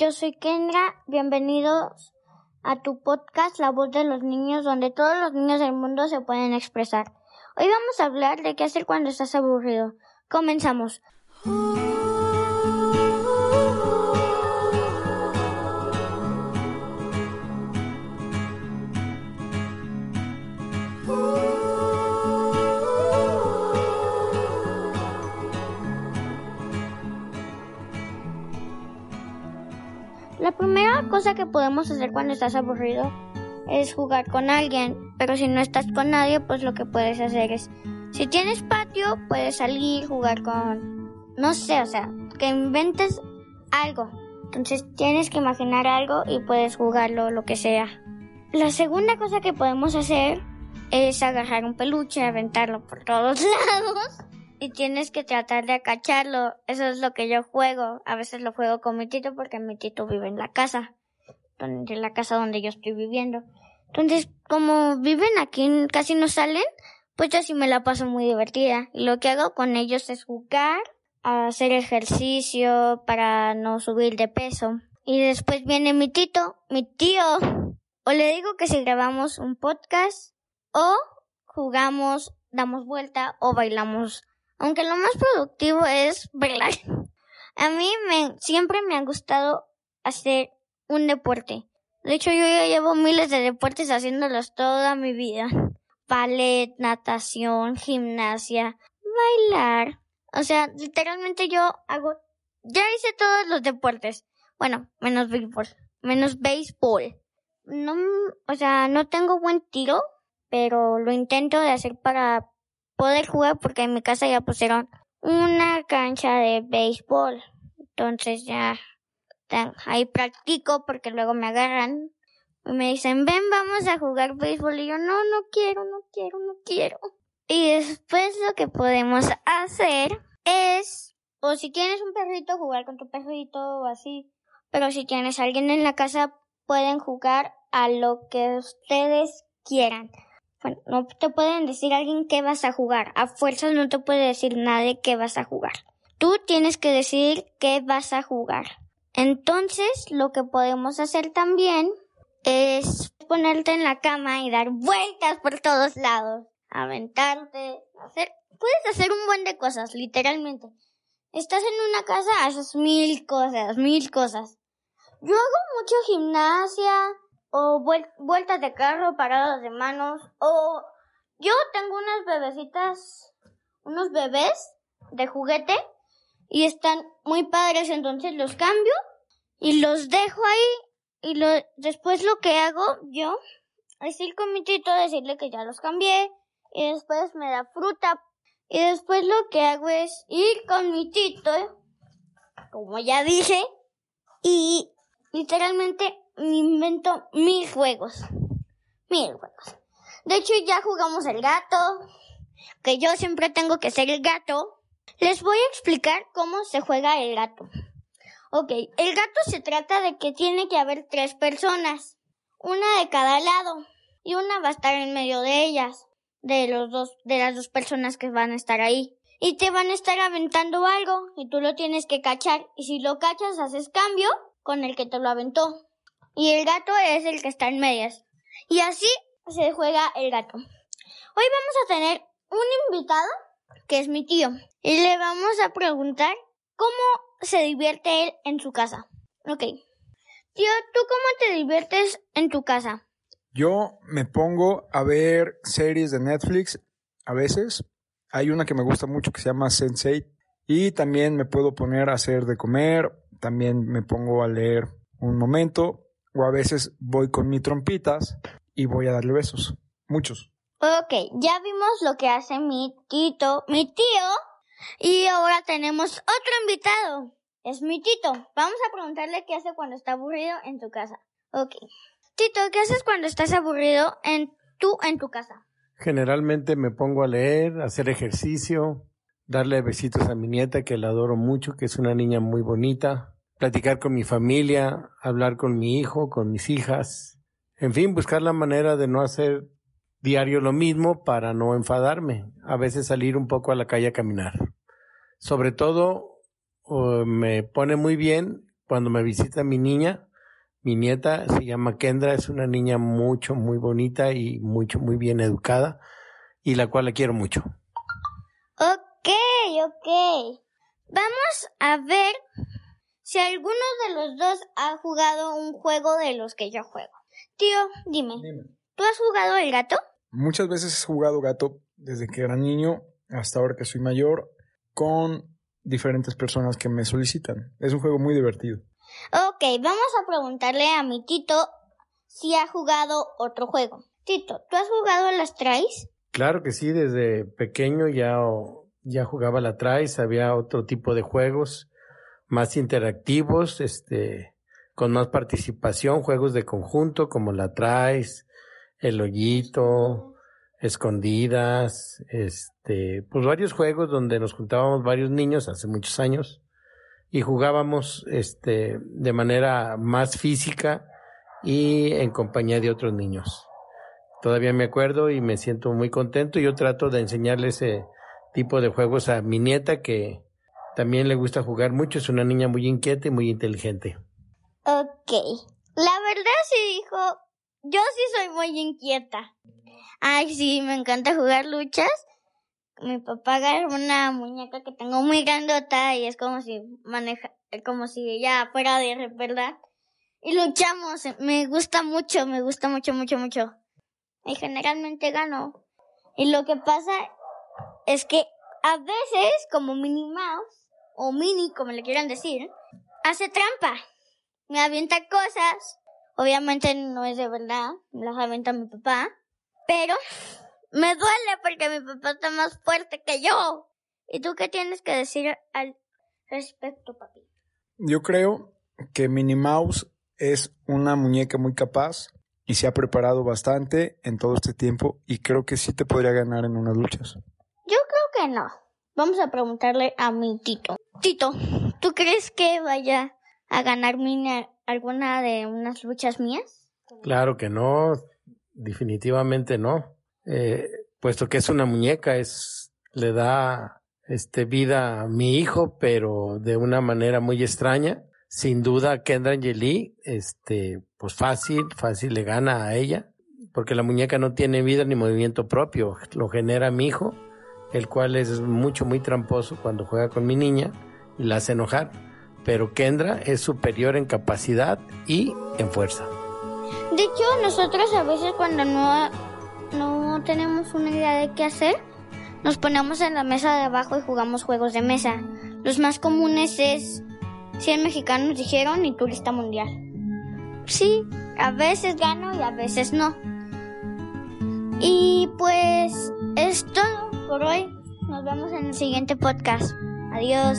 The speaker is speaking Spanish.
yo soy Kendra. Bienvenidos a tu podcast La voz de los niños, donde todos los niños del mundo se pueden expresar. Hoy vamos a hablar de qué hacer cuando estás aburrido. Comenzamos. Cosa que podemos hacer cuando estás aburrido es jugar con alguien, pero si no estás con nadie, pues lo que puedes hacer es, si tienes patio, puedes salir, jugar con, no sé, o sea, que inventes algo. Entonces tienes que imaginar algo y puedes jugarlo, lo que sea. La segunda cosa que podemos hacer es agarrar un peluche, aventarlo por todos lados y tienes que tratar de acacharlo. Eso es lo que yo juego. A veces lo juego con mi tito porque mi tito vive en la casa, en la casa donde yo estoy viviendo. Entonces, como viven aquí, casi no salen, pues yo sí me la paso muy divertida. Y lo que hago con ellos es jugar, hacer ejercicio para no subir de peso. Y después viene mi tito, mi tío. O le digo que si grabamos un podcast, o jugamos, damos vuelta, o bailamos. Aunque lo más productivo es bailar. A mí me, siempre me ha gustado hacer un deporte. De hecho, yo ya llevo miles de deportes haciéndolos toda mi vida. Ballet, natación, gimnasia, bailar. O sea, literalmente yo hago, ya hice todos los deportes. Bueno, menos béisbol, menos béisbol. No, o sea, no tengo buen tiro, pero lo intento de hacer para poder jugar porque en mi casa ya pusieron una cancha de béisbol. Entonces ya ahí practico porque luego me agarran y me dicen, ven, vamos a jugar béisbol. Y yo, no, no quiero, no quiero, no quiero. Y después lo que podemos hacer es, o si tienes un perrito, jugar con tu perrito o así. Pero si tienes alguien en la casa, pueden jugar a lo que ustedes quieran. Bueno, no te pueden decir a alguien qué vas a jugar. A fuerzas no te puede decir nadie qué vas a jugar. Tú tienes que decir qué vas a jugar. Entonces, lo que podemos hacer también es ponerte en la cama y dar vueltas por todos lados, aventarte, hacer, puedes hacer un buen de cosas, literalmente. Estás en una casa, haces mil cosas, mil cosas. Yo hago mucho gimnasia, o vueltas de carro, paradas de manos, o yo tengo unas bebecitas, unos bebés de juguete, y están muy padres, entonces los cambio y los dejo ahí y lo, después lo que hago yo es ir con mi tito, decirle que ya los cambié y después me da fruta y después lo que hago es ir con mi tito, como ya dije, y literalmente me invento mil juegos, mil juegos. De hecho ya jugamos el gato, que yo siempre tengo que ser el gato les voy a explicar cómo se juega el gato. Ok, el gato se trata de que tiene que haber tres personas, una de cada lado, y una va a estar en medio de ellas, de los dos, de las dos personas que van a estar ahí. Y te van a estar aventando algo, y tú lo tienes que cachar, y si lo cachas haces cambio con el que te lo aventó. Y el gato es el que está en medias. Y así se juega el gato. Hoy vamos a tener un invitado que es mi tío, y le vamos a preguntar cómo se divierte él en su casa. Ok. Tío, ¿tú cómo te diviertes en tu casa? Yo me pongo a ver series de Netflix a veces. Hay una que me gusta mucho que se llama Sense8 y también me puedo poner a hacer de comer, también me pongo a leer un momento o a veces voy con mis trompitas y voy a darle besos. Muchos. Ok, ya vimos lo que hace mi tito, mi tío, y ahora tenemos otro invitado. es mi Tito. Vamos a preguntarle qué hace cuando está aburrido en tu casa. Ok. Tito, ¿qué haces cuando estás aburrido en tú en tu casa? Generalmente me pongo a leer, hacer ejercicio, darle besitos a mi nieta que la adoro mucho, que es una niña muy bonita, platicar con mi familia, hablar con mi hijo, con mis hijas, en fin, buscar la manera de no hacer diario lo mismo para no enfadarme, a veces salir un poco a la calle a caminar. Sobre todo me pone muy bien cuando me visita mi niña, mi nieta se llama Kendra, es una niña mucho, muy bonita y mucho, muy bien educada y la cual la quiero mucho. Ok, ok. Vamos a ver si alguno de los dos ha jugado un juego de los que yo juego. Tío, dime, ¿tú has jugado el gato? Muchas veces he jugado gato desde que era niño hasta ahora que soy mayor con diferentes personas que me solicitan. Es un juego muy divertido. Ok, vamos a preguntarle a mi Tito si ha jugado otro juego. Tito, ¿tú has jugado las trays? Claro que sí, desde pequeño ya, ya jugaba la trays, había otro tipo de juegos más interactivos, este, con más participación, juegos de conjunto como la trays, el hoyito, escondidas, este, pues varios juegos donde nos juntábamos varios niños hace muchos años y jugábamos este de manera más física y en compañía de otros niños. Todavía me acuerdo y me siento muy contento. Yo trato de enseñarle ese tipo de juegos a mi nieta que también le gusta jugar mucho. Es una niña muy inquieta y muy inteligente. Ok. La verdad sí, hijo. Yo sí soy muy inquieta. Ay, sí, me encanta jugar luchas. Mi papá agarra una muñeca que tengo muy grandota y es como si maneja, como si ella fuera de verdad. Y luchamos. Me gusta mucho, me gusta mucho, mucho, mucho. Y generalmente gano. Y lo que pasa es que a veces, como Minnie Mouse, o Minnie, como le quieran decir, hace trampa. Me avienta cosas. Obviamente no es de verdad, las avienta mi papá. Pero me duele porque mi papá está más fuerte que yo. ¿Y tú qué tienes que decir al respecto, papi? Yo creo que Minnie Mouse es una muñeca muy capaz y se ha preparado bastante en todo este tiempo y creo que sí te podría ganar en unas luchas. Yo creo que no. Vamos a preguntarle a mi Tito. Tito, ¿tú crees que vaya a ganar Minnie alguna de unas luchas mías? Claro que no definitivamente no. Eh, puesto que es una muñeca, es, le da este vida a mi hijo, pero de una manera muy extraña. Sin duda, Kendra Angeli, este, pues fácil, fácil le gana a ella, porque la muñeca no tiene vida ni movimiento propio, lo genera mi hijo, el cual es mucho, muy tramposo cuando juega con mi niña y la hace enojar. Pero Kendra es superior en capacidad y en fuerza. De hecho, nosotros a veces cuando no, no tenemos una idea de qué hacer, nos ponemos en la mesa de abajo y jugamos juegos de mesa. Los más comunes es 100 mexicanos dijeron y turista mundial. Sí, a veces gano y a veces no. Y pues es todo por hoy. Nos vemos en el siguiente podcast. Adiós.